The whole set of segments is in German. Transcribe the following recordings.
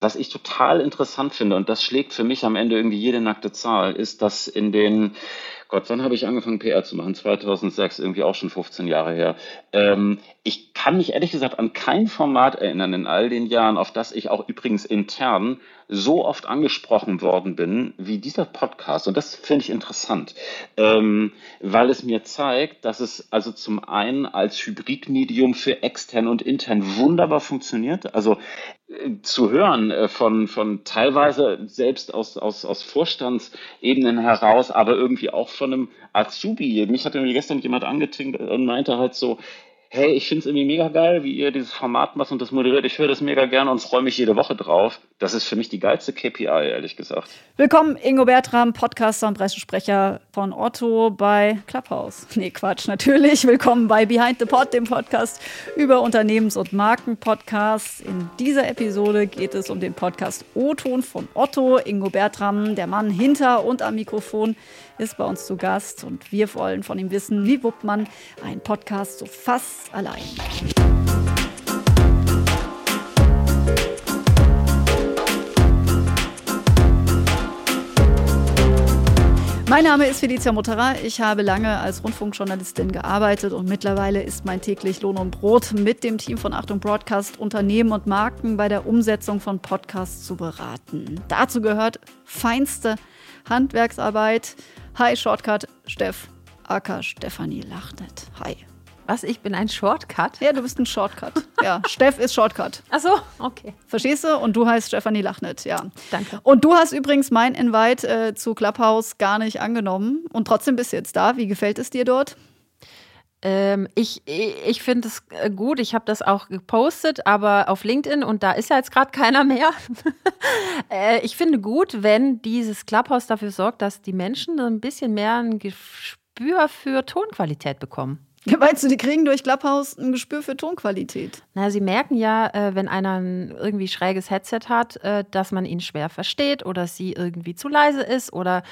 Was ich total interessant finde, und das schlägt für mich am Ende irgendwie jede nackte Zahl, ist, dass in den Gott, wann habe ich angefangen, PR zu machen? 2006, irgendwie auch schon 15 Jahre her. Ähm, ich kann mich ehrlich gesagt an kein Format erinnern in all den Jahren, auf das ich auch übrigens intern so oft angesprochen worden bin wie dieser Podcast. Und das finde ich interessant, ähm, weil es mir zeigt, dass es also zum einen als Hybridmedium für extern und intern wunderbar funktioniert. Also äh, zu hören äh, von, von teilweise selbst aus, aus, aus Vorstandsebenen heraus, aber irgendwie auch von einem Azubi. Mich hat irgendwie gestern jemand angetinkt und meinte halt so, hey, ich finde es irgendwie mega geil, wie ihr dieses Format macht und das moderiert. Ich höre das mega gerne und freue mich jede Woche drauf. Das ist für mich die geilste KPI, ehrlich gesagt. Willkommen, Ingo Bertram, Podcaster und Pressesprecher von Otto bei Clubhouse. Nee, Quatsch, natürlich. Willkommen bei Behind the Pod, dem Podcast über Unternehmens- und Markenpodcasts. In dieser Episode geht es um den Podcast O-Ton von Otto. Ingo Bertram, der Mann hinter und am Mikrofon, ist bei uns zu Gast und wir wollen von ihm wissen, wie wuppt man einen Podcast so fast allein. Mein Name ist Felicia Mutterer. Ich habe lange als Rundfunkjournalistin gearbeitet und mittlerweile ist mein täglich Lohn und Brot mit dem Team von Achtung Broadcast Unternehmen und Marken bei der Umsetzung von Podcasts zu beraten. Dazu gehört feinste Handwerksarbeit. Hi Shortcut, Steff, Aka Stefanie Lachnet. Hi. Was, ich bin ein Shortcut? Ja, du bist ein Shortcut. Ja, Steff ist Shortcut. Ach so, okay. Verstehst du? Und du heißt Stefanie Lachnet, ja. Danke. Und du hast übrigens mein Invite äh, zu Clubhouse gar nicht angenommen und trotzdem bist du jetzt da. Wie gefällt es dir dort? Ähm, ich ich finde es äh, gut. Ich habe das auch gepostet, aber auf LinkedIn und da ist ja jetzt gerade keiner mehr. äh, ich finde gut, wenn dieses Clubhouse dafür sorgt, dass die Menschen ein bisschen mehr ein Gespür für Tonqualität bekommen. Meinst du, die kriegen durch Clubhouse ein Gespür für Tonqualität? Na, sie merken ja, äh, wenn einer ein irgendwie schräges Headset hat, äh, dass man ihn schwer versteht oder sie irgendwie zu leise ist oder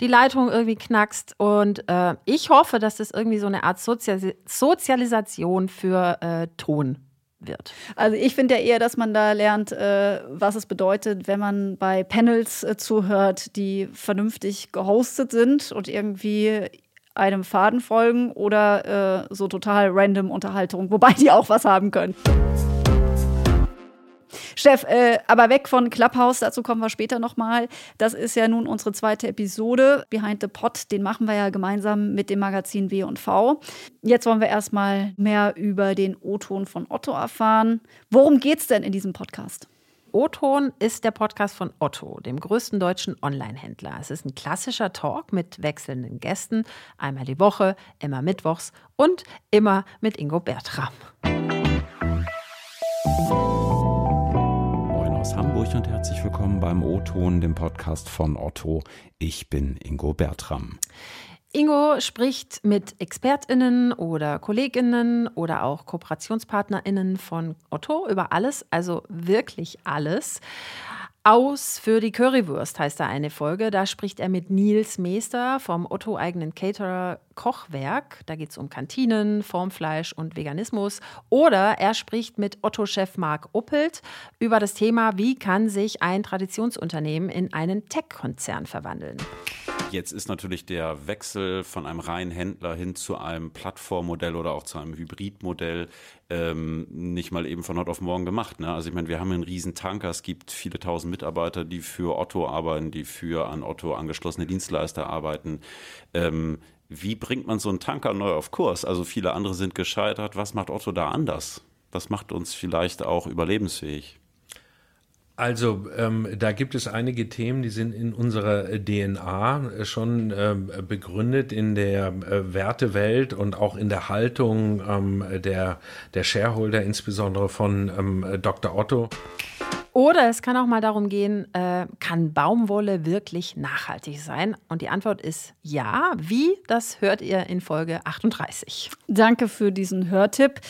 die Leitung irgendwie knackst. Und äh, ich hoffe, dass das irgendwie so eine Art Sozialis Sozialisation für Ton wird. Also ich finde ja eher, dass man da lernt, äh, was es bedeutet, wenn man bei Panels äh, zuhört, die vernünftig gehostet sind und irgendwie einem Faden folgen oder äh, so total random Unterhaltung, wobei die auch was haben können. Chef, äh, aber weg von Clubhouse, dazu kommen wir später nochmal. Das ist ja nun unsere zweite Episode. Behind the Pot, den machen wir ja gemeinsam mit dem Magazin W&V. Jetzt wollen wir erstmal mehr über den O-Ton von Otto erfahren. Worum geht's denn in diesem Podcast? O-Ton ist der Podcast von Otto, dem größten deutschen Online-Händler. Es ist ein klassischer Talk mit wechselnden Gästen, einmal die Woche, immer mittwochs und immer mit Ingo Bertram. Moin aus Hamburg und herzlich willkommen beim O-Ton, dem Podcast von Otto. Ich bin Ingo Bertram. Ingo spricht mit ExpertInnen oder KollegInnen oder auch KooperationspartnerInnen von Otto über alles, also wirklich alles. Aus für die Currywurst heißt da eine Folge. Da spricht er mit Nils Meester vom Otto-eigenen Caterer Kochwerk. Da geht es um Kantinen, Formfleisch und Veganismus. Oder er spricht mit Otto-Chef Marc Uppelt über das Thema, wie kann sich ein Traditionsunternehmen in einen Tech-Konzern verwandeln. Jetzt ist natürlich der Wechsel von einem reinen Händler hin zu einem Plattformmodell oder auch zu einem Hybridmodell ähm, nicht mal eben von heute auf morgen gemacht. Ne? Also ich meine, wir haben einen riesen Tanker, es gibt viele tausend Mitarbeiter, die für Otto arbeiten, die für an Otto angeschlossene Dienstleister arbeiten. Ähm, wie bringt man so einen Tanker neu auf Kurs? Also viele andere sind gescheitert. Was macht Otto da anders? Was macht uns vielleicht auch überlebensfähig? Also ähm, da gibt es einige Themen, die sind in unserer DNA äh, schon äh, begründet in der äh, Wertewelt und auch in der Haltung ähm, der, der Shareholder, insbesondere von ähm, Dr. Otto. Oder es kann auch mal darum gehen, äh, kann Baumwolle wirklich nachhaltig sein? Und die Antwort ist ja. Wie? Das hört ihr in Folge 38. Danke für diesen Hörtipp.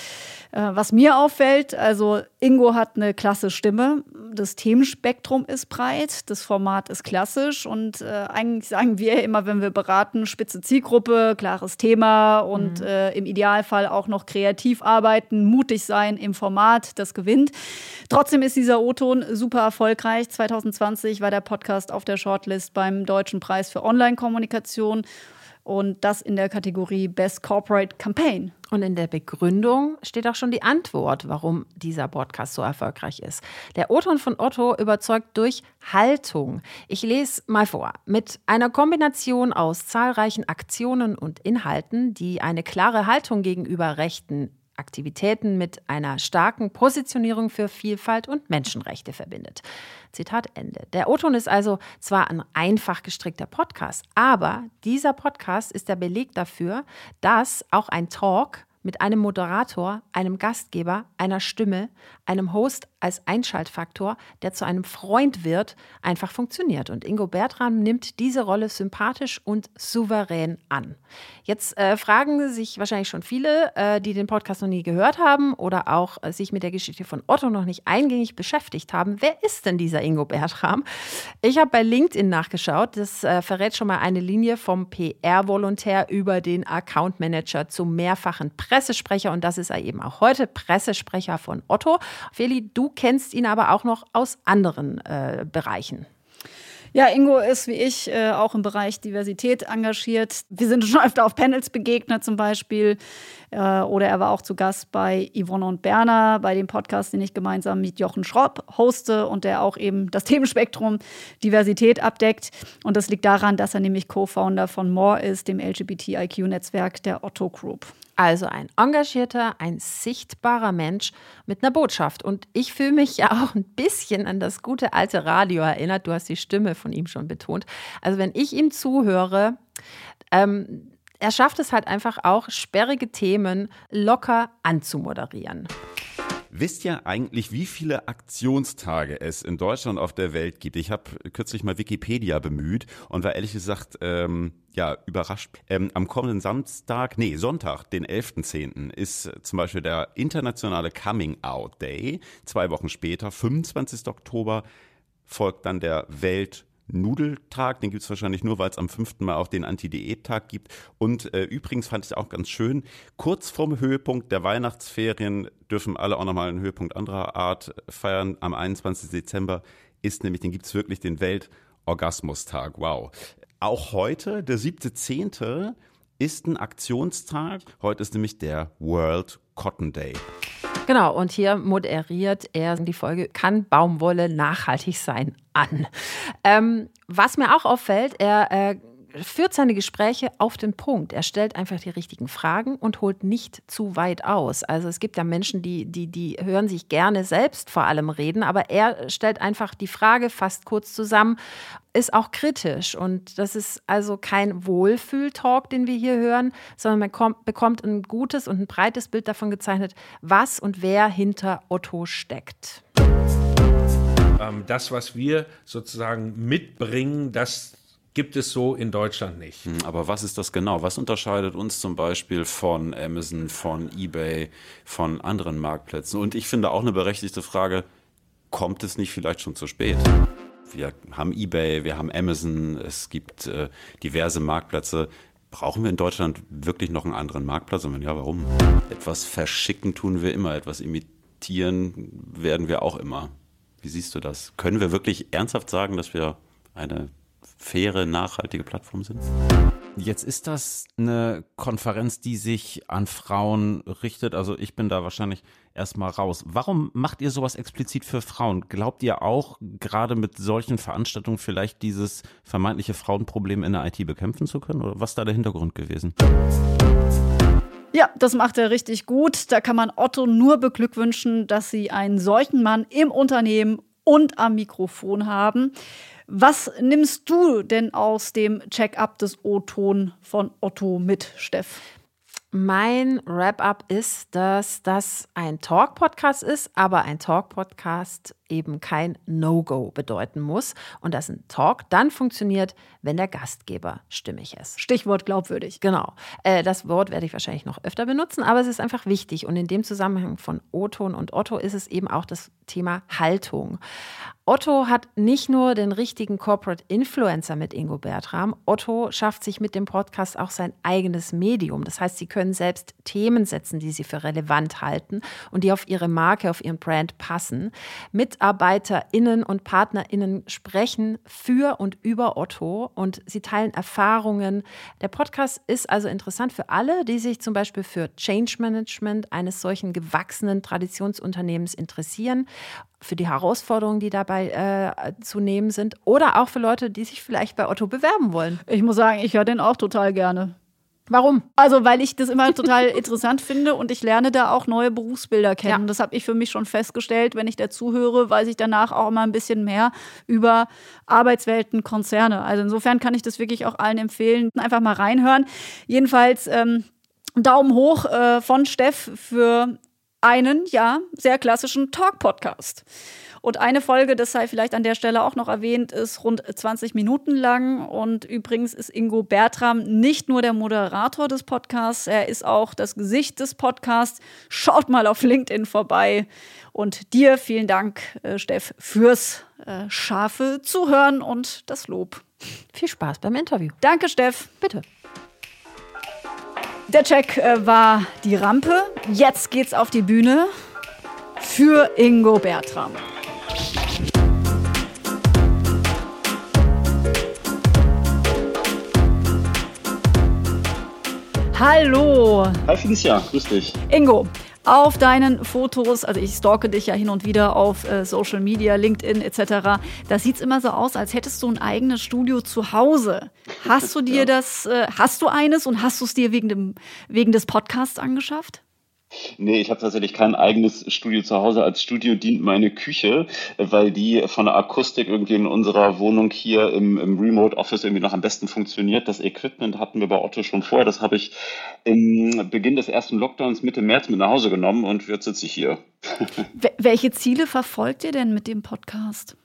Äh, was mir auffällt, also Ingo hat eine klasse Stimme. Das Themenspektrum ist breit, das Format ist klassisch und äh, eigentlich sagen wir immer, wenn wir beraten, spitze Zielgruppe, klares Thema und mhm. äh, im Idealfall auch noch kreativ arbeiten, mutig sein im Format, das gewinnt. Trotzdem ist dieser O-Ton super erfolgreich. 2020 war der Podcast auf der Shortlist beim Deutschen Preis für Online-Kommunikation und das in der Kategorie Best Corporate Campaign. Und in der Begründung steht auch schon die Antwort, warum dieser Podcast so erfolgreich ist. Der O-Ton von Otto überzeugt durch Haltung. Ich lese mal vor. Mit einer Kombination aus zahlreichen Aktionen und Inhalten, die eine klare Haltung gegenüber Rechten Aktivitäten mit einer starken Positionierung für Vielfalt und Menschenrechte verbindet. Zitat Ende. Der O-Ton ist also zwar ein einfach gestrickter Podcast, aber dieser Podcast ist der Beleg dafür, dass auch ein Talk mit einem Moderator, einem Gastgeber, einer Stimme, einem Host als Einschaltfaktor, der zu einem Freund wird, einfach funktioniert. Und Ingo Bertram nimmt diese Rolle sympathisch und souverän an. Jetzt äh, fragen sich wahrscheinlich schon viele, äh, die den Podcast noch nie gehört haben oder auch äh, sich mit der Geschichte von Otto noch nicht eingängig beschäftigt haben. Wer ist denn dieser Ingo Bertram? Ich habe bei LinkedIn nachgeschaut. Das äh, verrät schon mal eine Linie vom PR-Volontär über den Account Manager zum mehrfachen Pressesprecher. Und das ist er eben auch heute, Pressesprecher von Otto. Feli, du kennst ihn aber auch noch aus anderen äh, Bereichen. Ja, Ingo ist wie ich äh, auch im Bereich Diversität engagiert. Wir sind schon öfter auf Panels begegnet zum Beispiel. Äh, oder er war auch zu Gast bei Yvonne und Berner, bei dem Podcast, den ich gemeinsam mit Jochen Schropp hoste und der auch eben das Themenspektrum Diversität abdeckt. Und das liegt daran, dass er nämlich Co-Founder von More ist, dem LGBTIQ-Netzwerk der Otto Group. Also ein engagierter, ein sichtbarer Mensch mit einer Botschaft. Und ich fühle mich ja auch ein bisschen an das gute alte Radio erinnert. Du hast die Stimme von ihm schon betont. Also wenn ich ihm zuhöre, ähm, er schafft es halt einfach auch, sperrige Themen locker anzumoderieren. Wisst ihr eigentlich, wie viele Aktionstage es in Deutschland auf der Welt gibt? Ich habe kürzlich mal Wikipedia bemüht und war ehrlich gesagt ähm, ja überrascht. Ähm, am kommenden Samstag, nee, Sonntag, den 11.10. ist zum Beispiel der internationale Coming Out Day. Zwei Wochen später, 25. Oktober, folgt dann der Welt Nudeltag, den gibt es wahrscheinlich nur, weil es am 5. Mal auch den Anti-Diät-Tag gibt. Und äh, übrigens fand ich auch ganz schön, kurz vorm Höhepunkt der Weihnachtsferien dürfen alle auch nochmal einen Höhepunkt anderer Art feiern. Am 21. Dezember ist nämlich, den gibt es wirklich, den Weltorgasmustag. Wow. Auch heute, der 7.10., ist ein Aktionstag. Heute ist nämlich der World Cotton Day. Genau, und hier moderiert er die Folge Kann Baumwolle nachhaltig sein an. Ähm, was mir auch auffällt, er äh, führt seine Gespräche auf den Punkt. Er stellt einfach die richtigen Fragen und holt nicht zu weit aus. Also es gibt ja Menschen, die, die, die hören sich gerne selbst vor allem reden, aber er stellt einfach die Frage fast kurz zusammen, ist auch kritisch. Und das ist also kein Wohlfühltalk, den wir hier hören, sondern man kommt, bekommt ein gutes und ein breites Bild davon gezeichnet, was und wer hinter Otto steckt. Ähm, das, was wir sozusagen mitbringen, das gibt es so in Deutschland nicht. Hm, aber was ist das genau? Was unterscheidet uns zum Beispiel von Amazon, von eBay, von anderen Marktplätzen? Und ich finde auch eine berechtigte Frage, kommt es nicht vielleicht schon zu spät? Wir haben eBay, wir haben Amazon, es gibt äh, diverse Marktplätze. Brauchen wir in Deutschland wirklich noch einen anderen Marktplatz? Und wenn ja, warum? Etwas verschicken tun wir immer, etwas imitieren werden wir auch immer. Wie siehst du das? Können wir wirklich ernsthaft sagen, dass wir eine faire, nachhaltige Plattform sind? Jetzt ist das eine Konferenz, die sich an Frauen richtet. Also ich bin da wahrscheinlich erstmal raus. Warum macht ihr sowas explizit für Frauen? Glaubt ihr auch, gerade mit solchen Veranstaltungen vielleicht dieses vermeintliche Frauenproblem in der IT bekämpfen zu können? Oder was ist da der Hintergrund gewesen? Ja, das macht er richtig gut. Da kann man Otto nur beglückwünschen, dass sie einen solchen Mann im Unternehmen und am Mikrofon haben. Was nimmst du denn aus dem Check-up des O-Ton von Otto mit, Steff? Mein Wrap-up ist, dass das ein Talk-Podcast ist, aber ein Talk-Podcast eben kein No-Go bedeuten muss und dass ein Talk dann funktioniert, wenn der Gastgeber stimmig ist. Stichwort glaubwürdig. Genau. Äh, das Wort werde ich wahrscheinlich noch öfter benutzen, aber es ist einfach wichtig. Und in dem Zusammenhang von O-Ton und Otto ist es eben auch das Thema Haltung. Otto hat nicht nur den richtigen Corporate Influencer mit Ingo Bertram, Otto schafft sich mit dem Podcast auch sein eigenes Medium. Das heißt, sie können selbst Themen setzen, die sie für relevant halten und die auf ihre Marke, auf ihren Brand passen. MitarbeiterInnen und PartnerInnen sprechen für und über Otto und sie teilen Erfahrungen. Der Podcast ist also interessant für alle, die sich zum Beispiel für Change Management eines solchen gewachsenen Traditionsunternehmens interessieren für die Herausforderungen, die dabei äh, zu nehmen sind oder auch für Leute, die sich vielleicht bei Otto bewerben wollen. Ich muss sagen, ich höre den auch total gerne. Warum? Also, weil ich das immer total interessant finde und ich lerne da auch neue Berufsbilder kennen. Ja. Das habe ich für mich schon festgestellt. Wenn ich dazu höre, weiß ich danach auch immer ein bisschen mehr über Arbeitswelten, Konzerne. Also insofern kann ich das wirklich auch allen empfehlen. Einfach mal reinhören. Jedenfalls ähm, Daumen hoch äh, von Steff für einen, ja, sehr klassischen Talk-Podcast. Und eine Folge, das sei vielleicht an der Stelle auch noch erwähnt, ist rund 20 Minuten lang. Und übrigens ist Ingo Bertram nicht nur der Moderator des Podcasts, er ist auch das Gesicht des Podcasts. Schaut mal auf LinkedIn vorbei. Und dir vielen Dank, äh, Steff, fürs äh, scharfe Zuhören und das Lob. Viel Spaß beim Interview. Danke, Steff. Bitte. Der Check äh, war die Rampe. Jetzt geht's auf die Bühne für Ingo Bertram. Hallo. Hi Felicia, grüß dich. Ingo, auf deinen Fotos, also ich stalke dich ja hin und wieder auf äh, Social Media, LinkedIn etc., da sieht es immer so aus, als hättest du ein eigenes Studio zu Hause. Hast du dir ja. das, äh, hast du eines und hast du es dir wegen, dem, wegen des Podcasts angeschafft? Nee, ich habe tatsächlich kein eigenes Studio zu Hause. Als Studio dient meine Küche, weil die von der Akustik irgendwie in unserer Wohnung hier im, im Remote Office irgendwie noch am besten funktioniert. Das Equipment hatten wir bei Otto schon vorher. Das habe ich im Beginn des ersten Lockdowns Mitte März mit nach Hause genommen und jetzt sitze ich hier. Welche Ziele verfolgt ihr denn mit dem Podcast?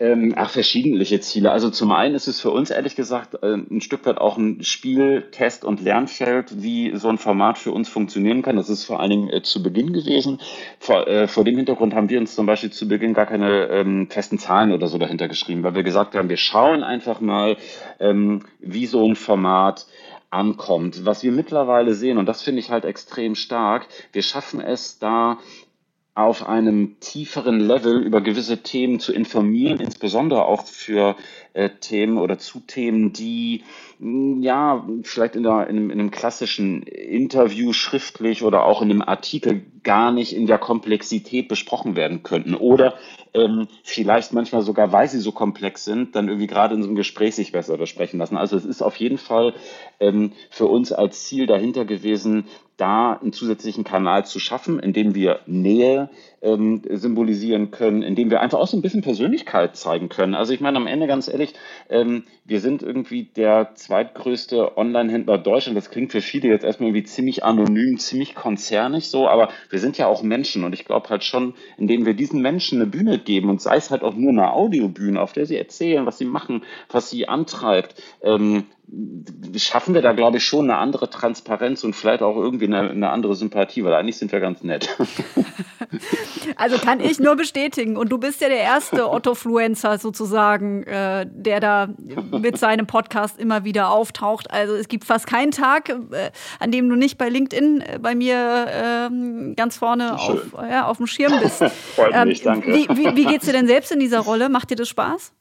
Ähm, ach, verschiedentliche Ziele. Also zum einen ist es für uns ehrlich gesagt äh, ein Stück weit auch ein Spiel, Test und Lernfeld, wie so ein Format für uns funktionieren kann. Das ist vor allen Dingen äh, zu Beginn gewesen. Vor, äh, vor dem Hintergrund haben wir uns zum Beispiel zu Beginn gar keine ähm, festen Zahlen oder so dahinter geschrieben, weil wir gesagt haben, wir schauen einfach mal, ähm, wie so ein Format ankommt. Was wir mittlerweile sehen, und das finde ich halt extrem stark, wir schaffen es da auf einem tieferen Level über gewisse Themen zu informieren, insbesondere auch für äh, Themen oder zu Themen, die mh, ja vielleicht in, der, in, einem, in einem klassischen Interview schriftlich oder auch in einem Artikel gar nicht in der Komplexität besprochen werden könnten oder ähm, vielleicht manchmal sogar, weil sie so komplex sind, dann irgendwie gerade in so einem Gespräch sich besser sprechen lassen. Also es ist auf jeden Fall ähm, für uns als Ziel dahinter gewesen, da einen zusätzlichen Kanal zu schaffen, in dem wir Nähe ähm, symbolisieren können, in dem wir einfach auch so ein bisschen Persönlichkeit zeigen können. Also ich meine, am Ende ganz ehrlich, ähm, wir sind irgendwie der zweitgrößte Online-Händler Deutschland. Das klingt für viele jetzt erstmal irgendwie ziemlich anonym, ziemlich konzernig so, aber wir sind ja auch Menschen und ich glaube halt schon, indem wir diesen Menschen eine Bühne geben und sei es halt auch nur eine Audiobühne, auf der sie erzählen, was sie machen, was sie antreibt, ähm, schaffen wir da, glaube ich, schon eine andere Transparenz und vielleicht auch irgendwie eine, eine andere Sympathie, weil eigentlich sind wir ganz nett. Also kann ich nur bestätigen. Und du bist ja der erste Otto-Fluencer sozusagen, äh, der da mit seinem Podcast immer wieder auftaucht. Also es gibt fast keinen Tag, äh, an dem du nicht bei LinkedIn äh, bei mir äh, ganz vorne auf, ja, auf dem Schirm bist. Freut mich, ähm, danke. Wie, wie, wie geht's dir denn selbst in dieser Rolle? Macht dir das Spaß?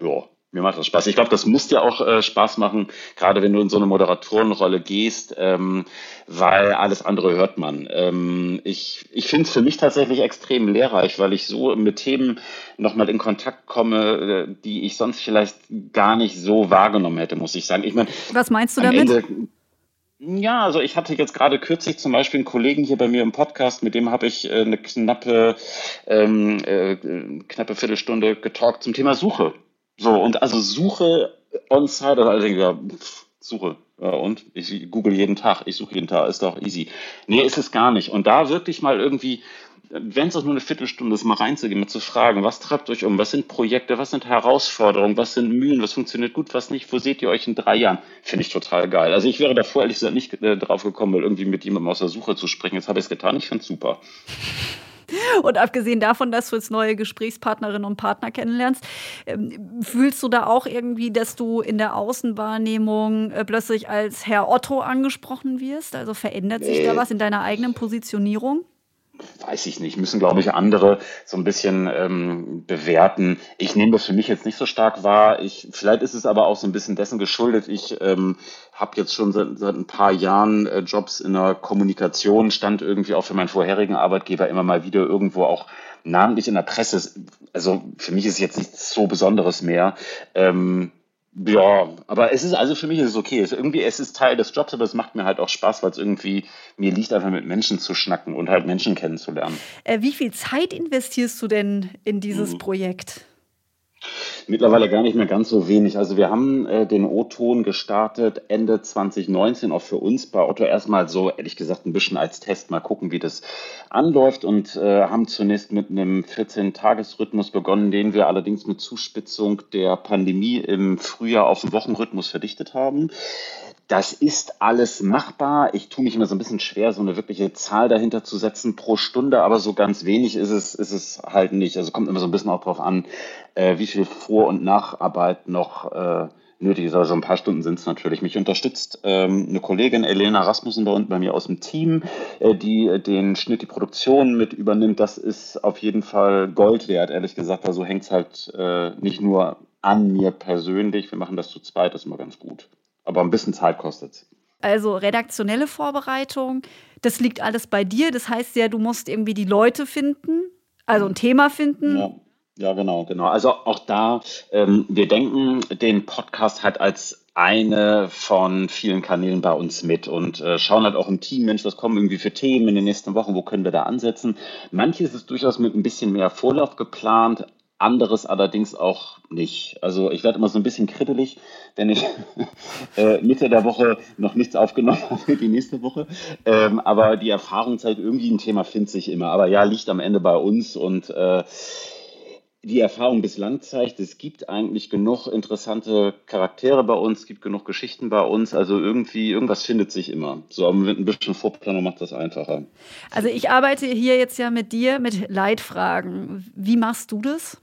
Ja, mir macht das Spaß. Ich glaube, das muss dir auch äh, Spaß machen, gerade wenn du in so eine Moderatorenrolle gehst, ähm, weil alles andere hört man. Ähm, ich ich finde es für mich tatsächlich extrem lehrreich, weil ich so mit Themen nochmal in Kontakt komme, äh, die ich sonst vielleicht gar nicht so wahrgenommen hätte, muss ich sagen. Ich meine, was meinst du damit? Ende, ja, also ich hatte jetzt gerade kürzlich zum Beispiel einen Kollegen hier bei mir im Podcast, mit dem habe ich äh, eine knappe, ähm, äh, knappe Viertelstunde getalkt zum Thema Suche. So, und also Suche on-site, also ich ja, Suche. Ja, und ich google jeden Tag, ich suche jeden Tag, ist doch easy. Nee, ist es gar nicht. Und da wirklich mal irgendwie wenn es auch nur eine Viertelstunde ist, mal reinzugehen, mal zu fragen, was treibt euch um, was sind Projekte, was sind Herausforderungen, was sind Mühen, was funktioniert gut, was nicht, wo seht ihr euch in drei Jahren, finde ich total geil. Also ich wäre davor ehrlich gesagt nicht äh, drauf gekommen, mal irgendwie mit jemandem aus der Suche zu sprechen. Jetzt habe ich es getan, ich finde es super. Und abgesehen davon, dass du jetzt neue Gesprächspartnerinnen und Partner kennenlernst, ähm, fühlst du da auch irgendwie, dass du in der Außenwahrnehmung äh, plötzlich als Herr Otto angesprochen wirst? Also verändert sich da was in deiner eigenen Positionierung? Weiß ich nicht, müssen, glaube ich, andere so ein bisschen ähm, bewerten. Ich nehme das für mich jetzt nicht so stark wahr. Ich, vielleicht ist es aber auch so ein bisschen dessen geschuldet. Ich ähm, habe jetzt schon seit, seit ein paar Jahren äh, Jobs in der Kommunikation, stand irgendwie auch für meinen vorherigen Arbeitgeber immer mal wieder irgendwo auch namentlich in der Presse. Also für mich ist jetzt nichts so Besonderes mehr. Ähm, ja, aber es ist also für mich ist es okay. Es ist irgendwie, es ist Teil des Jobs, aber es macht mir halt auch Spaß, weil es irgendwie mir liegt, einfach mit Menschen zu schnacken und halt Menschen kennenzulernen. Äh, wie viel Zeit investierst du denn in dieses mhm. Projekt? Mittlerweile gar nicht mehr ganz so wenig. Also wir haben äh, den O-Ton gestartet Ende 2019, auch für uns bei Otto erstmal so, ehrlich gesagt, ein bisschen als Test, mal gucken, wie das anläuft und äh, haben zunächst mit einem 14-Tages-Rhythmus begonnen, den wir allerdings mit Zuspitzung der Pandemie im Frühjahr auf den Wochenrhythmus verdichtet haben. Das ist alles machbar. Ich tue mich immer so ein bisschen schwer, so eine wirkliche Zahl dahinter zu setzen pro Stunde, aber so ganz wenig ist es, ist es halt nicht. Also kommt immer so ein bisschen auch drauf an, äh, wie viel Vor- und Nacharbeit noch äh, nötig ist. Also ein paar Stunden sind es natürlich. Mich unterstützt ähm, eine Kollegin, Elena Rasmussen, uns, bei mir aus dem Team, äh, die den Schnitt, die Produktion mit übernimmt. Das ist auf jeden Fall Gold wert, ehrlich gesagt. Also hängt es halt äh, nicht nur an mir persönlich. Wir machen das zu zweit, das ist immer ganz gut. Aber ein bisschen Zeit kostet es. Also redaktionelle Vorbereitung, das liegt alles bei dir. Das heißt ja, du musst irgendwie die Leute finden, also ein Thema finden. Ja. Ja, genau, genau. Also auch da, ähm, wir denken den Podcast halt als eine von vielen Kanälen bei uns mit und äh, schauen halt auch im Team, Mensch, was kommen irgendwie für Themen in den nächsten Wochen, wo können wir da ansetzen. Manches ist durchaus mit ein bisschen mehr Vorlauf geplant, anderes allerdings auch nicht. Also ich werde immer so ein bisschen krittelig, wenn ich äh, Mitte der Woche noch nichts aufgenommen habe für die nächste Woche. Ähm, aber die Erfahrung zeigt, irgendwie ein Thema findet sich immer. Aber ja, liegt am Ende bei uns und äh, die Erfahrung bislang zeigt, es gibt eigentlich genug interessante Charaktere bei uns, es gibt genug Geschichten bei uns, also irgendwie, irgendwas findet sich immer. So, aber mit ein bisschen Vorplanung macht das einfacher. Also ich arbeite hier jetzt ja mit dir mit Leitfragen. Wie machst du das?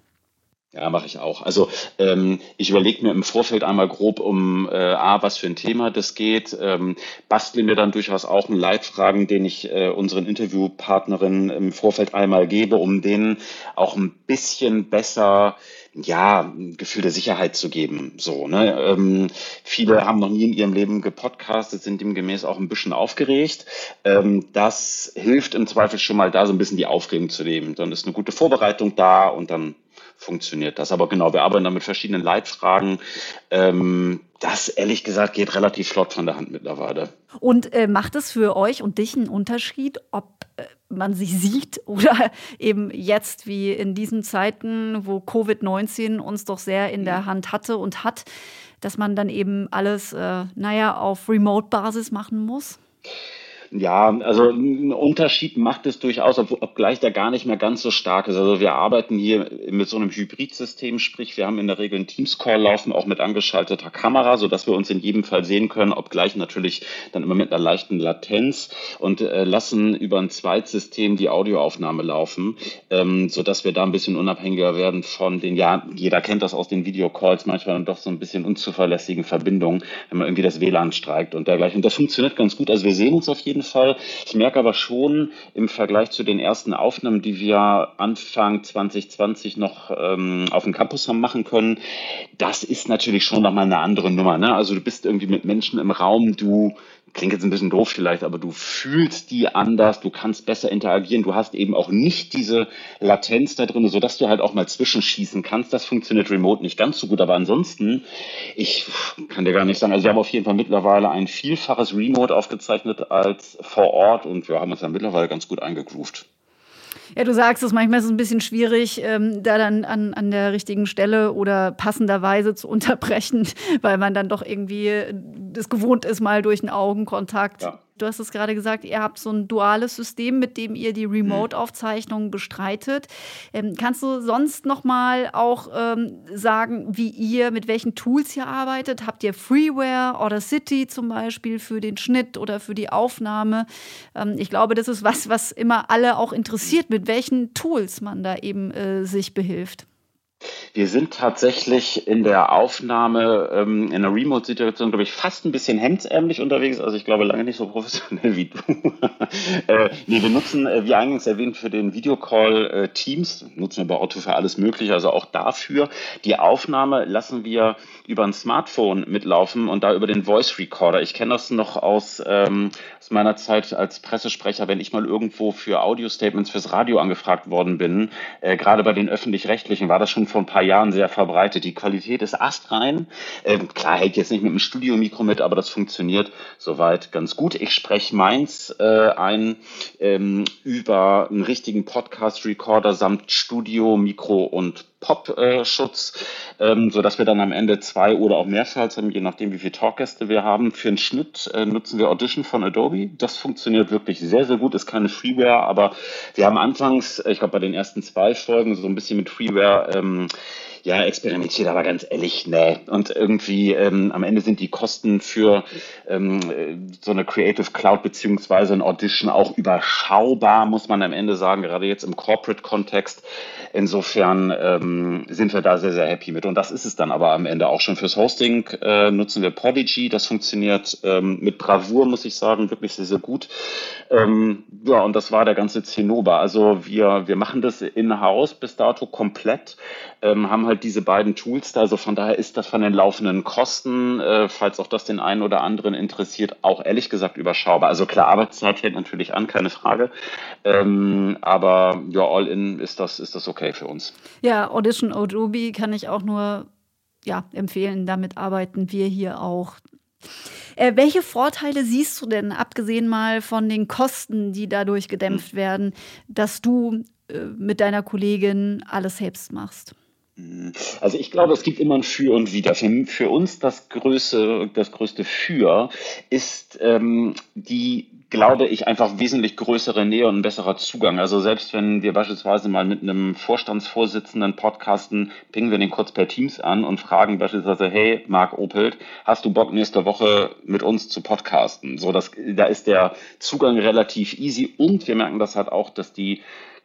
Ja, mache ich auch. Also ähm, ich überlege mir im Vorfeld einmal grob um äh, A, was für ein Thema das geht, ähm, bastle mir dann durchaus auch einen Leitfragen, den ich äh, unseren Interviewpartnerinnen im Vorfeld einmal gebe, um denen auch ein bisschen besser ja, ein Gefühl der Sicherheit zu geben. So, ne? Ähm, viele haben noch nie in ihrem Leben gepodcastet, sind demgemäß auch ein bisschen aufgeregt. Ähm, das hilft im Zweifel schon mal da so ein bisschen die Aufregung zu nehmen. Dann ist eine gute Vorbereitung da und dann funktioniert das. Aber genau, wir arbeiten da mit verschiedenen Leitfragen. Ähm, das ehrlich gesagt geht relativ flott von der Hand mittlerweile. Und äh, macht es für euch und dich einen Unterschied, ob äh, man sich sieht oder eben jetzt wie in diesen Zeiten, wo Covid-19 uns doch sehr in der mhm. Hand hatte und hat, dass man dann eben alles, äh, naja, auf Remote-Basis machen muss? Ja, also ein Unterschied macht es durchaus, obgleich der gar nicht mehr ganz so stark ist. Also wir arbeiten hier mit so einem Hybridsystem, sprich wir haben in der Regel einen Teams-Call laufen, auch mit angeschalteter Kamera, sodass wir uns in jedem Fall sehen können, obgleich natürlich dann immer mit einer leichten Latenz und äh, lassen über ein Zweitsystem die Audioaufnahme laufen, ähm, sodass wir da ein bisschen unabhängiger werden von den, ja, jeder kennt das aus den Videocalls, manchmal dann doch so ein bisschen unzuverlässigen Verbindungen, wenn man irgendwie das WLAN streikt und dergleichen. Und das funktioniert ganz gut. Also wir sehen uns auf jeden jeden Fall. Ich merke aber schon im Vergleich zu den ersten Aufnahmen, die wir Anfang 2020 noch ähm, auf dem Campus haben machen können, das ist natürlich schon nochmal eine andere Nummer. Ne? Also du bist irgendwie mit Menschen im Raum, du klingt jetzt ein bisschen doof vielleicht, aber du fühlst die anders, du kannst besser interagieren, du hast eben auch nicht diese Latenz da drin, sodass du halt auch mal zwischenschießen kannst. Das funktioniert remote nicht ganz so gut, aber ansonsten, ich kann dir gar nicht sagen, also wir haben auf jeden Fall mittlerweile ein vielfaches Remote aufgezeichnet als vor Ort und wir haben uns dann mittlerweile ganz gut eingegroovt. Ja, du sagst es, manchmal ist es ein bisschen schwierig, ähm, da dann an, an der richtigen Stelle oder passenderweise zu unterbrechen, weil man dann doch irgendwie das gewohnt ist, mal durch einen Augenkontakt. Ja du hast es gerade gesagt, ihr habt so ein duales System, mit dem ihr die Remote-Aufzeichnungen bestreitet. Ähm, kannst du sonst noch mal auch ähm, sagen, wie ihr, mit welchen Tools ihr arbeitet? Habt ihr Freeware oder City zum Beispiel für den Schnitt oder für die Aufnahme? Ähm, ich glaube, das ist was, was immer alle auch interessiert, mit welchen Tools man da eben äh, sich behilft. Wir sind tatsächlich in der Aufnahme ähm, in einer Remote-Situation, glaube ich, fast ein bisschen hemdsärmlich unterwegs. Also ich glaube lange nicht so professionell wie du. äh, nee, wir nutzen, äh, wie eingangs erwähnt, für den Videocall äh, Teams, nutzen wir bei Otto für alles Mögliche, also auch dafür. Die Aufnahme lassen wir über ein Smartphone mitlaufen und da über den Voice Recorder. Ich kenne das noch aus, ähm, aus meiner Zeit als Pressesprecher, wenn ich mal irgendwo für Audio-Statements fürs Radio angefragt worden bin, äh, gerade bei den öffentlich-rechtlichen war das schon vor ein paar Jahren sehr verbreitet. Die Qualität ist astrein. Ähm, klar, hält jetzt nicht mit dem Studiomikro mit, aber das funktioniert soweit ganz gut. Ich spreche meins äh, ein ähm, über einen richtigen Podcast-Recorder samt Studio, Mikro und Pop-Schutz, ähm, so dass wir dann am Ende zwei oder auch mehr Files haben, je nachdem, wie viele Talkgäste wir haben. Für einen Schnitt äh, nutzen wir Audition von Adobe. Das funktioniert wirklich sehr, sehr gut. Ist keine Freeware, aber wir haben anfangs, ich glaube, bei den ersten zwei Folgen so ein bisschen mit Freeware ähm, ja, experimentiert, aber ganz ehrlich, nee. Und irgendwie ähm, am Ende sind die Kosten für ähm, so eine Creative Cloud beziehungsweise ein Audition auch überschaubar, muss man am Ende sagen, gerade jetzt im Corporate-Kontext. Insofern ähm, sind wir da sehr, sehr happy mit. Und das ist es dann aber am Ende auch schon fürs Hosting. Äh, nutzen wir Prodigy. Das funktioniert ähm, mit Bravour, muss ich sagen, wirklich sehr, sehr gut. Ähm, ja, und das war der ganze Zinnober. Also wir, wir machen das in-house bis dato komplett, ähm, haben halt diese beiden Tools da. Also von daher ist das von den laufenden Kosten, äh, falls auch das den einen oder anderen interessiert, auch ehrlich gesagt überschaubar. Also klar, Arbeitszeit hält natürlich an, keine Frage. Ähm, aber ja, all in ist das, ist das okay für uns. Ja, Audition Adobe kann ich auch nur ja, empfehlen. Damit arbeiten wir hier auch. Äh, welche Vorteile siehst du denn, abgesehen mal von den Kosten, die dadurch gedämpft hm. werden, dass du äh, mit deiner Kollegin alles selbst machst? Also ich glaube, es gibt immer ein Für und Wider. Für, für uns das größte, das größte Für ist ähm, die, glaube ich, einfach wesentlich größere Nähe und ein besserer Zugang. Also selbst wenn wir beispielsweise mal mit einem Vorstandsvorsitzenden podcasten, pingen wir den kurz per Teams an und fragen beispielsweise, hey, Marc Opelt, hast du Bock nächste Woche mit uns zu podcasten? So, das, da ist der Zugang relativ easy und wir merken das halt auch, dass die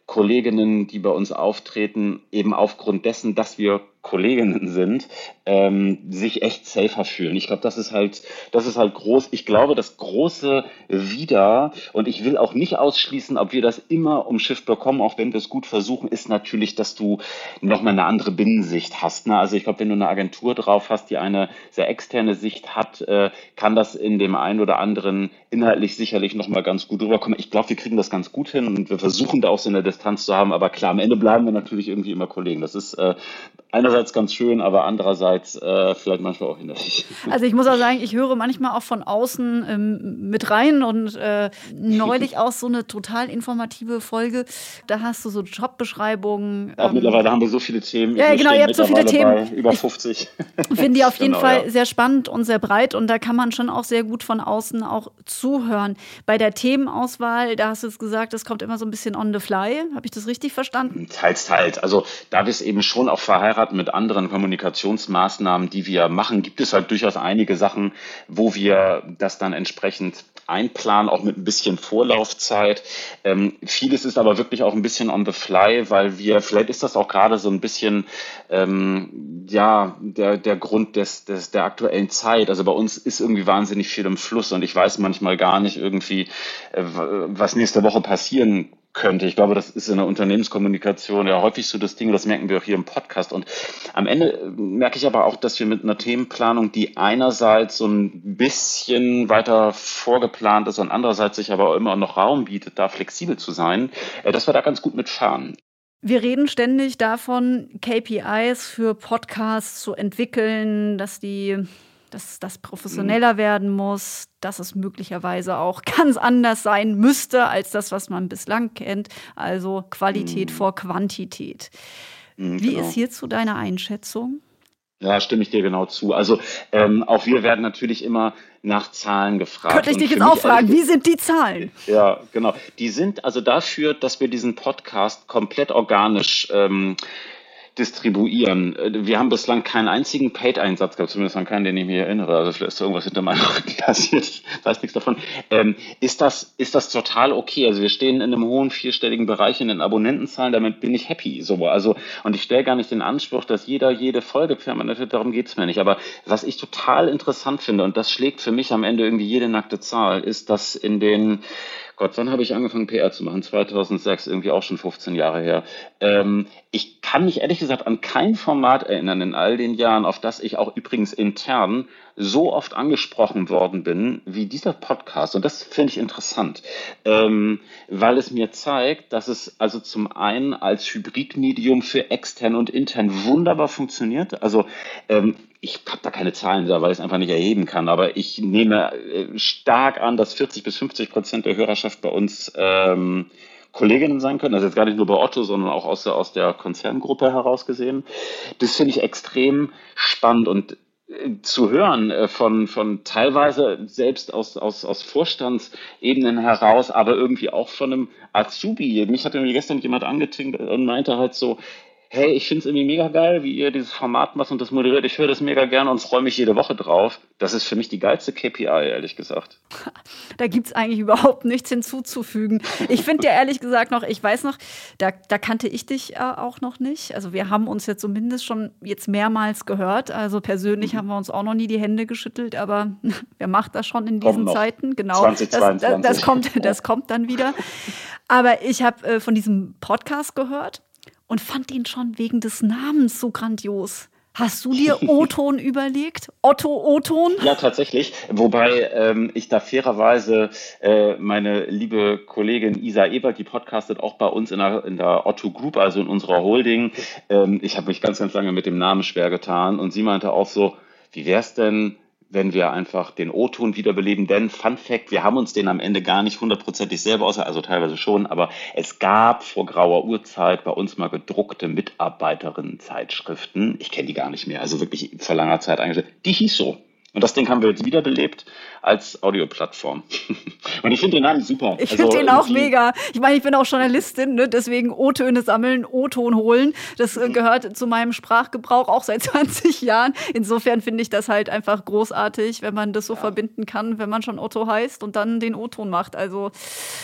Kolleginnen, die bei uns auftreten, eben aufgrund dessen, dass wir Kolleginnen sind, ähm, sich echt safer fühlen. Ich glaube, das ist halt, das ist halt groß. Ich glaube, das große Wieder, und ich will auch nicht ausschließen, ob wir das immer umschifft bekommen, auch wenn wir es gut versuchen, ist natürlich, dass du nochmal eine andere Binnensicht hast. Ne? Also ich glaube, wenn du eine Agentur drauf hast, die eine sehr externe Sicht hat, äh, kann das in dem einen oder anderen inhaltlich sicherlich nochmal ganz gut rüberkommen. Ich glaube, wir kriegen das ganz gut hin und wir versuchen da auch so eine Distanz zu haben, aber klar, am Ende bleiben wir natürlich irgendwie immer Kollegen. Das ist äh, einerseits ganz schön, aber andererseits äh, vielleicht manchmal auch hinderlich. Also ich muss auch sagen, ich höre manchmal auch von außen ähm, mit rein und äh, neulich auch so eine total informative Folge. Da hast du so Jobbeschreibungen. Auch ähm, mittlerweile haben wir so viele Themen. Ja, genau, ihr habt so viele Themen. Über 50. Finde die auf jeden genau, Fall ja. sehr spannend und sehr breit und da kann man schon auch sehr gut von außen auch zuhören. Bei der Themenauswahl, da hast du es gesagt, das kommt immer so ein bisschen on the fly. Habe ich das richtig verstanden? Teils, teils. Also da wir es eben schon auch verheiratet mit anderen Kommunikationsmaßnahmen, die wir machen, gibt es halt durchaus einige Sachen, wo wir das dann entsprechend einplanen, auch mit ein bisschen Vorlaufzeit. Ähm, vieles ist aber wirklich auch ein bisschen on the fly, weil wir, vielleicht ist das auch gerade so ein bisschen, ähm, ja, der, der Grund des, des, der aktuellen Zeit. Also bei uns ist irgendwie wahnsinnig viel im Fluss und ich weiß manchmal gar nicht irgendwie, äh, was nächste Woche passieren könnte. Ich glaube, das ist in der Unternehmenskommunikation ja häufig so das Ding, das merken wir auch hier im Podcast. Und am Ende äh, merke ich aber auch, dass wir mit einer Themenplanung, die einerseits so ein bisschen weiter vorgeplant ist und andererseits sich aber immer noch Raum bietet, da flexibel zu sein, äh, dass wir da ganz gut mitfahren. Wir reden ständig davon, KPIs für Podcasts zu entwickeln, dass die dass das professioneller mhm. werden muss, dass es möglicherweise auch ganz anders sein müsste als das, was man bislang kennt. Also Qualität mhm. vor Quantität. Mhm, Wie genau. ist hierzu deine Einschätzung? Ja, stimme ich dir genau zu. Also ähm, auch wir werden natürlich immer nach Zahlen gefragt. Könnte ich dich jetzt auch fragen, wie sind die Zahlen? Ja, genau. Die sind also dafür, dass wir diesen Podcast komplett organisch ähm, distribuieren. Äh, wir haben bislang keinen einzigen Paid-Einsatz gehabt, zumindest an keinen, den ich mich erinnere. Also vielleicht ist irgendwas hinter meinem Rücken passiert, weiß nichts davon. Ähm, ist, das, ist das total okay? Also wir stehen in einem hohen vierstelligen Bereich in den Abonnentenzahlen, damit bin ich happy. So, also, und ich stelle gar nicht den Anspruch, dass jeder jede Folge permanent hört, darum geht's mir nicht. Aber was ich total interessant finde, und das schlägt für mich am Ende irgendwie jede nackte Zahl, ist, dass in den Gott, wann habe ich angefangen, PR zu machen? 2006, irgendwie auch schon 15 Jahre her. Ähm, ich kann mich ehrlich gesagt an kein Format erinnern in all den Jahren, auf das ich auch übrigens intern so oft angesprochen worden bin wie dieser Podcast. Und das finde ich interessant, ähm, weil es mir zeigt, dass es also zum einen als Hybridmedium für extern und intern wunderbar funktioniert. Also ähm, ich habe da keine Zahlen da, weil ich es einfach nicht erheben kann, aber ich nehme äh, stark an, dass 40 bis 50 Prozent der Hörerschaft bei uns ähm, Kolleginnen sein können, also jetzt gar nicht nur bei Otto, sondern auch aus der, aus der Konzerngruppe heraus gesehen. Das finde ich extrem spannend und äh, zu hören äh, von, von teilweise selbst aus, aus, aus Vorstandsebenen heraus, aber irgendwie auch von einem Azubi. Mich hat gestern jemand angetinkt und meinte halt so, hey, ich finde es irgendwie mega geil, wie ihr dieses Format macht und das moderiert. Ich höre das mega gerne und freue mich jede Woche drauf. Das ist für mich die geilste KPI, ehrlich gesagt. Da gibt es eigentlich überhaupt nichts hinzuzufügen. Ich finde ja ehrlich gesagt noch, ich weiß noch, da, da kannte ich dich äh, auch noch nicht. Also wir haben uns jetzt zumindest schon jetzt mehrmals gehört. Also persönlich mhm. haben wir uns auch noch nie die Hände geschüttelt, aber wer macht das schon in diesen Zeiten? Genau. 2022. Das, das, das, kommt, das kommt dann wieder. Aber ich habe äh, von diesem Podcast gehört und fand ihn schon wegen des Namens so grandios. Hast du dir O-Ton überlegt? Otto O-Ton? Ja, tatsächlich. Wobei ähm, ich da fairerweise äh, meine liebe Kollegin Isa Ebert, die podcastet auch bei uns in der, in der Otto Group, also in unserer Holding. Ähm, ich habe mich ganz, ganz lange mit dem Namen schwer getan und sie meinte auch so, wie wäre es denn, wenn wir einfach den O-Ton wiederbeleben. Denn, Fun Fact, wir haben uns den am Ende gar nicht hundertprozentig selber aus, also teilweise schon, aber es gab vor grauer Urzeit bei uns mal gedruckte Mitarbeiterinnen-Zeitschriften. Ich kenne die gar nicht mehr, also wirklich vor langer Zeit eingestellt. Die hieß so. Und das Ding haben wir jetzt wiederbelebt als Audioplattform. Und ich finde den Namen super. Ich finde also, den auch mega. Ich meine, ich bin auch Journalistin, ne? deswegen O-Töne sammeln, O-Ton holen. Das äh, gehört zu meinem Sprachgebrauch auch seit 20 Jahren. Insofern finde ich das halt einfach großartig, wenn man das so ja. verbinden kann, wenn man schon Otto heißt und dann den O-Ton macht. Also,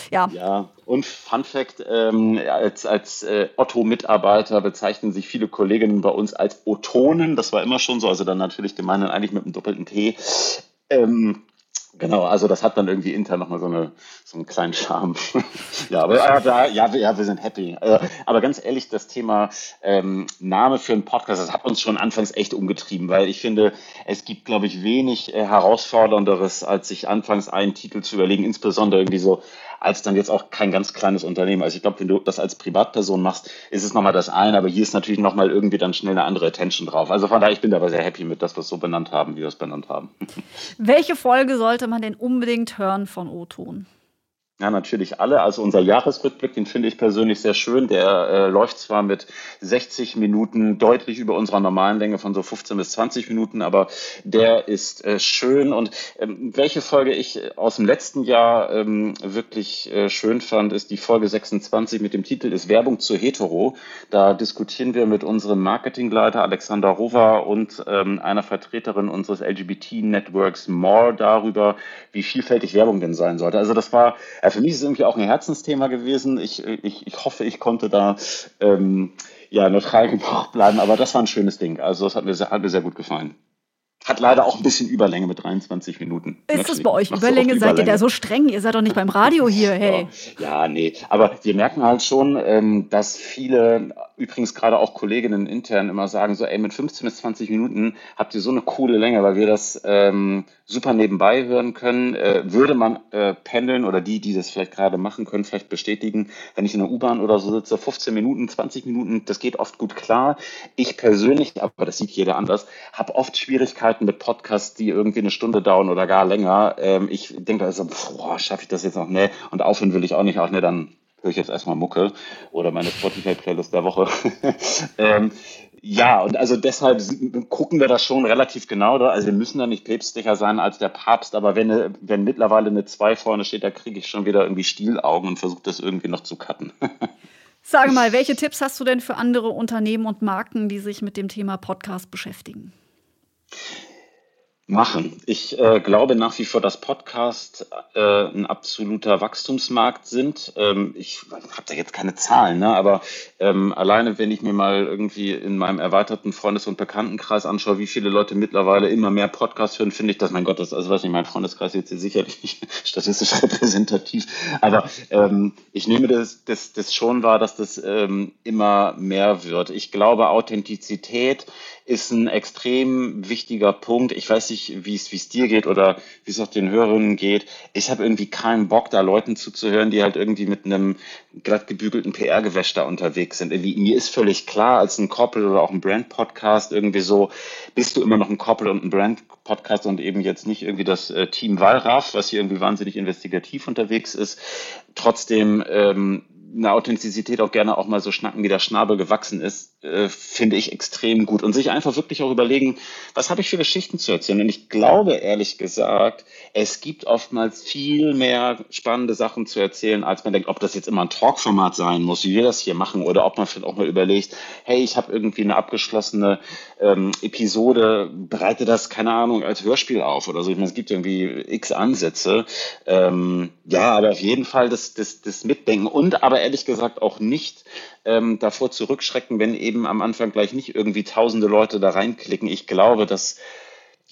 ja. Ja, und Fun Fact: ähm, als, als äh, Otto-Mitarbeiter bezeichnen sich viele Kolleginnen bei uns als Otonen. Das war immer schon so, also dann natürlich gemeint eigentlich mit einem doppelten T ähm, genau, also das hat dann irgendwie intern nochmal so, eine, so einen kleinen Charme. ja, aber ja, ja, ja, wir sind happy. Äh, aber ganz ehrlich, das Thema ähm, Name für einen Podcast, das hat uns schon anfangs echt umgetrieben, weil ich finde, es gibt, glaube ich, wenig äh, herausfordernderes, als sich anfangs einen Titel zu überlegen, insbesondere irgendwie so als dann jetzt auch kein ganz kleines Unternehmen. Also ich glaube, wenn du das als Privatperson machst, ist es nochmal das eine, aber hier ist natürlich nochmal irgendwie dann schnell eine andere Attention drauf. Also von daher, ich bin da aber sehr happy mit, dass wir es so benannt haben, wie wir es benannt haben. Welche Folge sollte man denn unbedingt hören von O-Ton? Ja, natürlich alle. Also unser Jahresrückblick, den finde ich persönlich sehr schön. Der äh, läuft zwar mit 60 Minuten deutlich über unserer normalen Länge von so 15 bis 20 Minuten, aber der ist äh, schön. Und ähm, welche Folge ich aus dem letzten Jahr ähm, wirklich äh, schön fand, ist die Folge 26 mit dem Titel Ist Werbung zu hetero. Da diskutieren wir mit unserem Marketingleiter Alexander Rover und ähm, einer Vertreterin unseres LGBT-Networks More darüber, wie vielfältig Werbung denn sein sollte. Also das war für mich ist es irgendwie auch ein Herzensthema gewesen. Ich, ich, ich hoffe, ich konnte da ähm, ja, neutral gebraucht bleiben, aber das war ein schönes Ding. Also das hat mir, hat mir sehr gut gefallen. Hat leider auch ein bisschen Überlänge mit 23 Minuten. Ist das bei euch Überlänge? Seid ihr da so streng? Ihr seid doch nicht beim Radio hier, hey. Ja, nee. Aber wir merken halt schon, ähm, dass viele, übrigens gerade auch Kolleginnen intern immer sagen so, ey, mit 15 bis 20 Minuten habt ihr so eine coole Länge, weil wir das ähm, super nebenbei hören können. Äh, würde man äh, pendeln oder die, die das vielleicht gerade machen können, vielleicht bestätigen, wenn ich in der U-Bahn oder so sitze, 15 Minuten, 20 Minuten, das geht oft gut klar. Ich persönlich, aber das sieht jeder anders, habe oft Schwierigkeiten mit Podcasts, die irgendwie eine Stunde dauern oder gar länger. Ähm, ich denke also, boah, schaffe ich das jetzt noch? Nee, und aufhören will ich auch nicht, auch ne, dann höre ich jetzt erstmal Mucke oder meine Spotify-Playlist der Woche. ähm, ja, und also deshalb gucken wir das schon relativ genau. Da. Also wir müssen da nicht päpstlicher sein als der Papst, aber wenn, wenn mittlerweile eine 2 vorne steht, da kriege ich schon wieder irgendwie Stielaugen und versuche das irgendwie noch zu cutten. Sage mal, welche Tipps hast du denn für andere Unternehmen und Marken, die sich mit dem Thema Podcast beschäftigen? Machen. Ich äh, glaube nach wie vor, dass Podcast äh, ein absoluter Wachstumsmarkt sind. Ähm, ich habe da jetzt keine Zahlen, ne? aber ähm, alleine wenn ich mir mal irgendwie in meinem erweiterten Freundes- und Bekanntenkreis anschaue, wie viele Leute mittlerweile immer mehr Podcasts hören, finde ich das, mein Gott, das also weiß nicht, mein Freundeskreis jetzt sicherlich nicht statistisch repräsentativ, aber ähm, ich nehme das, das, das schon wahr, dass das ähm, immer mehr wird. Ich glaube, Authentizität ist ein extrem wichtiger Punkt. Ich weiß nicht, wie es wie es dir geht oder wie es auch den Hörerinnen geht. Ich habe irgendwie keinen Bock, da Leuten zuzuhören, die halt irgendwie mit einem glatt gebügelten PR-Gewäsch da unterwegs sind. Irgendwie, mir ist völlig klar, als ein Corporate oder auch ein Brand-Podcast irgendwie so, bist du immer noch ein Corporate und ein Brand-Podcast und eben jetzt nicht irgendwie das äh, Team Wallraff, was hier irgendwie wahnsinnig investigativ unterwegs ist. Trotzdem ähm, eine Authentizität auch gerne auch mal so schnacken, wie der Schnabel gewachsen ist, äh, finde ich extrem gut. Und sich einfach wirklich auch überlegen, was habe ich für Geschichten zu erzählen? Und ich glaube, ehrlich gesagt, es gibt oftmals viel mehr spannende Sachen zu erzählen, als man denkt, ob das jetzt immer ein Talkformat sein muss, wie wir das hier machen, oder ob man vielleicht auch mal überlegt, hey, ich habe irgendwie eine abgeschlossene ähm, Episode, bereite das, keine Ahnung, als Hörspiel auf oder so. Ich meine, es gibt irgendwie x Ansätze. Ähm, ja, aber auf jeden Fall das, das, das Mitdenken und aber ehrlich gesagt auch nicht ähm, davor zurückschrecken, wenn eben am Anfang gleich nicht irgendwie tausende Leute da reinklicken. Ich glaube, dass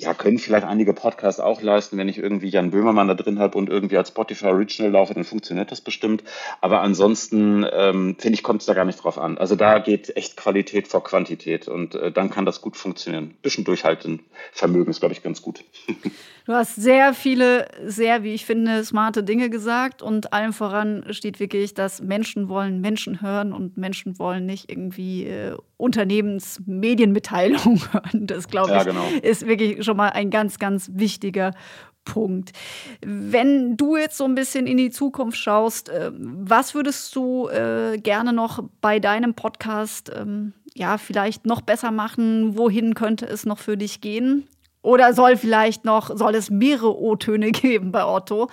ja, können vielleicht einige Podcasts auch leisten. Wenn ich irgendwie Jan Böhmermann da drin habe und irgendwie als Spotify Original laufe, dann funktioniert das bestimmt. Aber ansonsten, ähm, finde ich, kommt es da gar nicht drauf an. Also da geht echt Qualität vor Quantität und äh, dann kann das gut funktionieren. Ein bisschen durchhalten, Vermögen ist, glaube ich, ganz gut. Du hast sehr viele, sehr, wie ich finde, smarte Dinge gesagt und allem voran steht wirklich, dass Menschen wollen Menschen hören und Menschen wollen nicht irgendwie äh, Unternehmensmedienmitteilungen hören. Das, glaube ich, ja, genau. ist wirklich schon mal ein ganz, ganz wichtiger Punkt. Wenn du jetzt so ein bisschen in die Zukunft schaust, äh, was würdest du äh, gerne noch bei deinem Podcast ähm, ja vielleicht noch besser machen? Wohin könnte es noch für dich gehen? Oder soll vielleicht noch, soll es mehrere O-Töne geben bei Otto?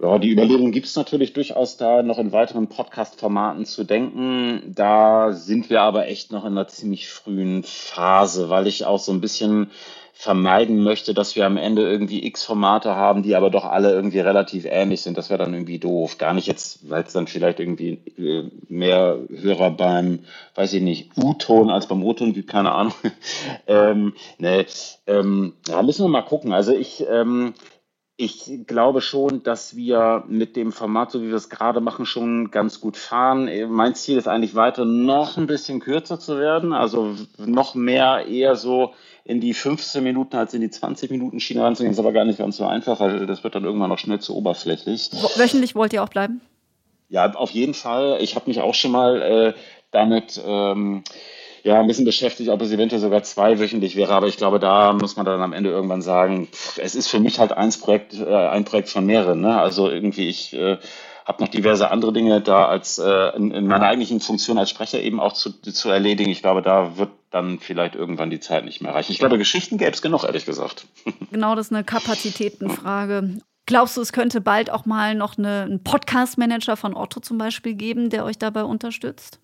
Ja, die Überlegung gibt es natürlich durchaus da, noch in weiteren Podcast-Formaten zu denken. Da sind wir aber echt noch in einer ziemlich frühen Phase, weil ich auch so ein bisschen vermeiden möchte, dass wir am Ende irgendwie x Formate haben, die aber doch alle irgendwie relativ ähnlich sind. Das wäre dann irgendwie doof. Gar nicht jetzt, weil es dann vielleicht irgendwie äh, mehr Hörer beim, weiß ich nicht, U-Ton als beim O-Ton gibt, keine Ahnung. ähm, nee, ähm, ja, müssen wir mal gucken. Also ich, ähm, ich glaube schon, dass wir mit dem Format, so wie wir es gerade machen, schon ganz gut fahren. Mein Ziel ist eigentlich weiter noch ein bisschen kürzer zu werden, also noch mehr eher so in die 15 Minuten als in die 20 Minuten Schiene ranzugehen. Das ist aber gar nicht ganz so einfach, weil das wird dann irgendwann noch schnell zu oberflächlich. Wöchentlich wollt ihr auch bleiben? Ja, auf jeden Fall. Ich habe mich auch schon mal äh, damit ähm, ja, ein bisschen beschäftigt, ob es eventuell sogar zweiwöchentlich wäre. Aber ich glaube, da muss man dann am Ende irgendwann sagen, es ist für mich halt eins Projekt, äh, ein Projekt von mehreren. Ne? Also irgendwie, ich äh, habe noch diverse andere Dinge da als äh, in, in, meiner eigentlichen Funktion als Sprecher eben auch zu, zu erledigen. Ich glaube, da wird dann vielleicht irgendwann die Zeit nicht mehr reichen. Ich glaube, Geschichten gäbe es genug, ehrlich gesagt. Genau, das ist eine Kapazitätenfrage. Glaubst du, es könnte bald auch mal noch eine, einen Podcast-Manager von Otto zum Beispiel geben, der euch dabei unterstützt?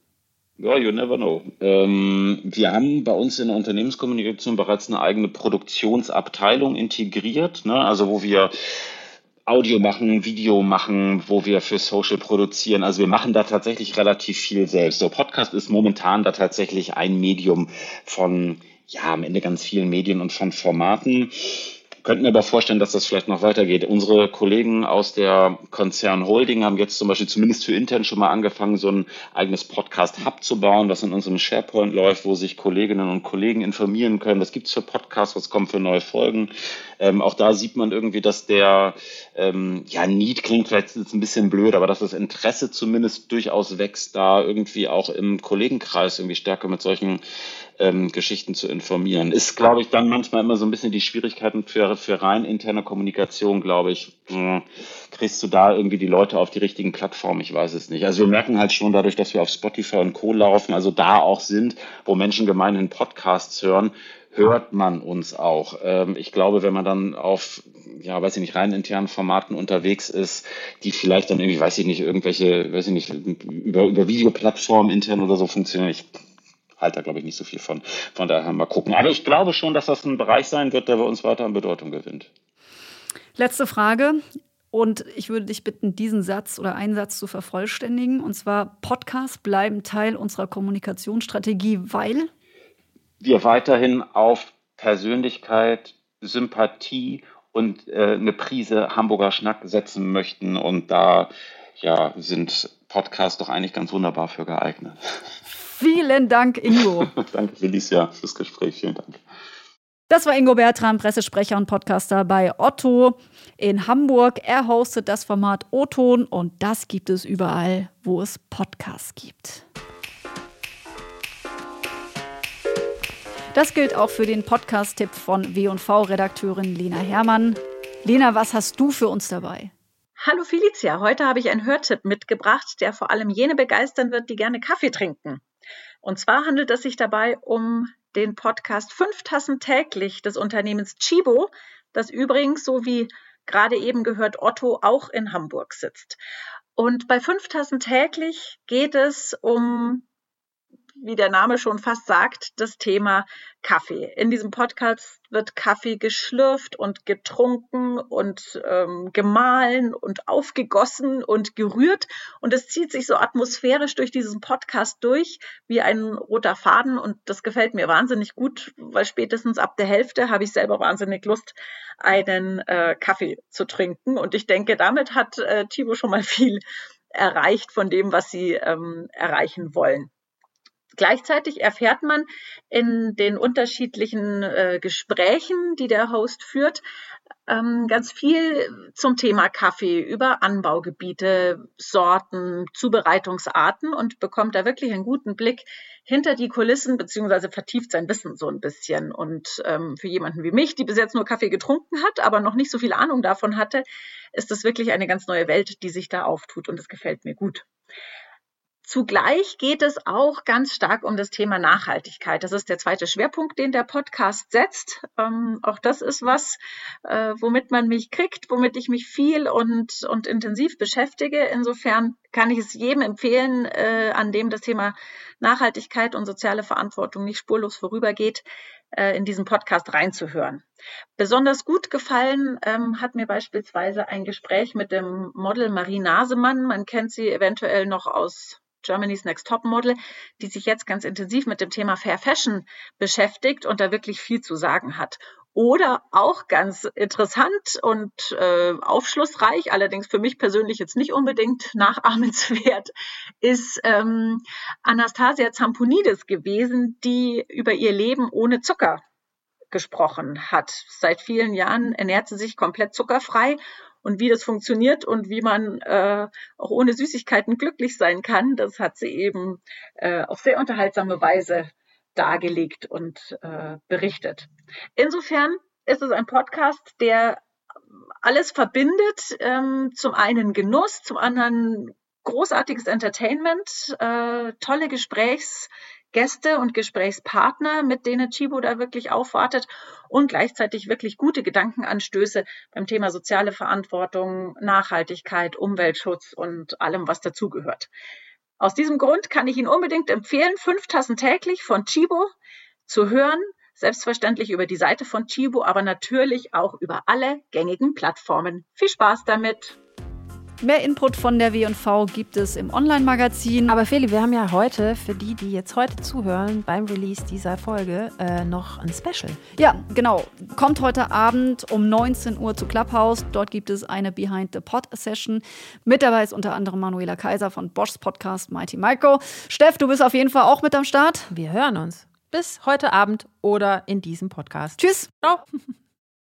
Ja, you never know. Ähm, wir haben bei uns in der Unternehmenskommunikation bereits eine eigene Produktionsabteilung integriert, ne? also wo wir Audio machen, Video machen, wo wir für Social produzieren. Also wir machen da tatsächlich relativ viel selbst. So Podcast ist momentan da tatsächlich ein Medium von, ja, am Ende ganz vielen Medien und von Formaten könnten mir aber vorstellen, dass das vielleicht noch weitergeht. Unsere Kollegen aus der Konzern Holding haben jetzt zum Beispiel zumindest für intern schon mal angefangen, so ein eigenes Podcast-Hub zu bauen, was in unserem SharePoint läuft, wo sich Kolleginnen und Kollegen informieren können. Was gibt's für Podcasts, was kommt für neue Folgen. Ähm, auch da sieht man irgendwie, dass der, ähm, ja, Need klingt vielleicht jetzt ein bisschen blöd, aber dass das Interesse zumindest durchaus wächst, da irgendwie auch im Kollegenkreis irgendwie stärker mit solchen ähm, Geschichten zu informieren. Ist, glaube ich, dann manchmal immer so ein bisschen die Schwierigkeiten für, für rein interne Kommunikation, glaube ich, hm, kriege kriegst du da irgendwie die Leute auf die richtigen Plattformen? Ich weiß es nicht. Also wir merken halt schon dadurch, dass wir auf Spotify und Co. laufen, also da auch sind, wo Menschen gemeinhin Podcasts hören, hört man uns auch. Ähm, ich glaube, wenn man dann auf, ja, weiß ich nicht, rein internen Formaten unterwegs ist, die vielleicht dann irgendwie, weiß ich nicht, irgendwelche, weiß ich nicht, über, über Videoplattformen intern oder so funktionieren, ich halte da, glaube ich, nicht so viel von. Von daher mal gucken. Aber ich glaube schon, dass das ein Bereich sein wird, der bei uns weiter an Bedeutung gewinnt. Letzte Frage. Und ich würde dich bitten, diesen Satz oder einen Satz zu vervollständigen. Und zwar, Podcasts bleiben Teil unserer Kommunikationsstrategie, weil wir weiterhin auf Persönlichkeit, Sympathie und äh, eine Prise Hamburger Schnack setzen möchten. Und da ja, sind Podcasts doch eigentlich ganz wunderbar für geeignet. Vielen Dank, Ingo. Danke, Felicia, fürs Gespräch. Vielen Dank. Das war Ingo Bertram, Pressesprecher und Podcaster bei Otto in Hamburg. Er hostet das Format O-Ton und das gibt es überall, wo es Podcasts gibt. Das gilt auch für den Podcast-Tipp von W&V-Redakteurin Lena Herrmann. Lena, was hast du für uns dabei? Hallo Felicia, heute habe ich einen Hörtipp mitgebracht, der vor allem jene begeistern wird, die gerne Kaffee trinken. Und zwar handelt es sich dabei um den Podcast Fünf Tassen täglich des Unternehmens Chibo, das übrigens, so wie gerade eben gehört, Otto auch in Hamburg sitzt. Und bei Fünf Tassen täglich geht es um wie der Name schon fast sagt, das Thema Kaffee. In diesem Podcast wird Kaffee geschlürft und getrunken und ähm, gemahlen und aufgegossen und gerührt. Und es zieht sich so atmosphärisch durch diesen Podcast durch wie ein roter Faden. Und das gefällt mir wahnsinnig gut, weil spätestens ab der Hälfte habe ich selber wahnsinnig Lust, einen äh, Kaffee zu trinken. Und ich denke, damit hat äh, Thibaut schon mal viel erreicht von dem, was sie ähm, erreichen wollen. Gleichzeitig erfährt man in den unterschiedlichen äh, Gesprächen, die der Host führt, ähm, ganz viel zum Thema Kaffee über Anbaugebiete, Sorten, Zubereitungsarten und bekommt da wirklich einen guten Blick hinter die Kulissen beziehungsweise vertieft sein Wissen so ein bisschen. Und ähm, für jemanden wie mich, die bis jetzt nur Kaffee getrunken hat, aber noch nicht so viel Ahnung davon hatte, ist das wirklich eine ganz neue Welt, die sich da auftut und es gefällt mir gut. Zugleich geht es auch ganz stark um das Thema Nachhaltigkeit. Das ist der zweite Schwerpunkt, den der Podcast setzt. Ähm, auch das ist was, äh, womit man mich kriegt, womit ich mich viel und, und intensiv beschäftige. Insofern kann ich es jedem empfehlen, äh, an dem das Thema Nachhaltigkeit und soziale Verantwortung nicht spurlos vorübergeht, äh, in diesen Podcast reinzuhören. Besonders gut gefallen ähm, hat mir beispielsweise ein Gespräch mit dem Model Marie Nasemann. Man kennt sie eventuell noch aus Germany's Next Top Model, die sich jetzt ganz intensiv mit dem Thema Fair Fashion beschäftigt und da wirklich viel zu sagen hat. Oder auch ganz interessant und äh, aufschlussreich, allerdings für mich persönlich jetzt nicht unbedingt nachahmenswert, ist ähm, Anastasia Zamponidis gewesen, die über ihr Leben ohne Zucker gesprochen hat. Seit vielen Jahren ernährt sie sich komplett zuckerfrei und wie das funktioniert und wie man äh, auch ohne Süßigkeiten glücklich sein kann, das hat sie eben äh, auf sehr unterhaltsame Weise dargelegt und äh, berichtet. Insofern ist es ein Podcast, der alles verbindet. Ähm, zum einen Genuss, zum anderen großartiges Entertainment, äh, tolle Gesprächs, Gäste und Gesprächspartner, mit denen Chibo da wirklich aufwartet und gleichzeitig wirklich gute Gedankenanstöße beim Thema soziale Verantwortung, Nachhaltigkeit, Umweltschutz und allem, was dazugehört. Aus diesem Grund kann ich Ihnen unbedingt empfehlen, fünf Tassen täglich von Chibo zu hören. Selbstverständlich über die Seite von Chibo, aber natürlich auch über alle gängigen Plattformen. Viel Spaß damit! Mehr Input von der W&V gibt es im Online-Magazin. Aber Feli, wir haben ja heute, für die, die jetzt heute zuhören, beim Release dieser Folge, äh, noch ein Special. Ja, genau. Kommt heute Abend um 19 Uhr zu Clubhouse. Dort gibt es eine Behind the Pod Session. Mit dabei ist unter anderem Manuela Kaiser von Bosch's Podcast Mighty Micro. Steff, du bist auf jeden Fall auch mit am Start. Wir hören uns. Bis heute Abend oder in diesem Podcast. Tschüss. Ciao.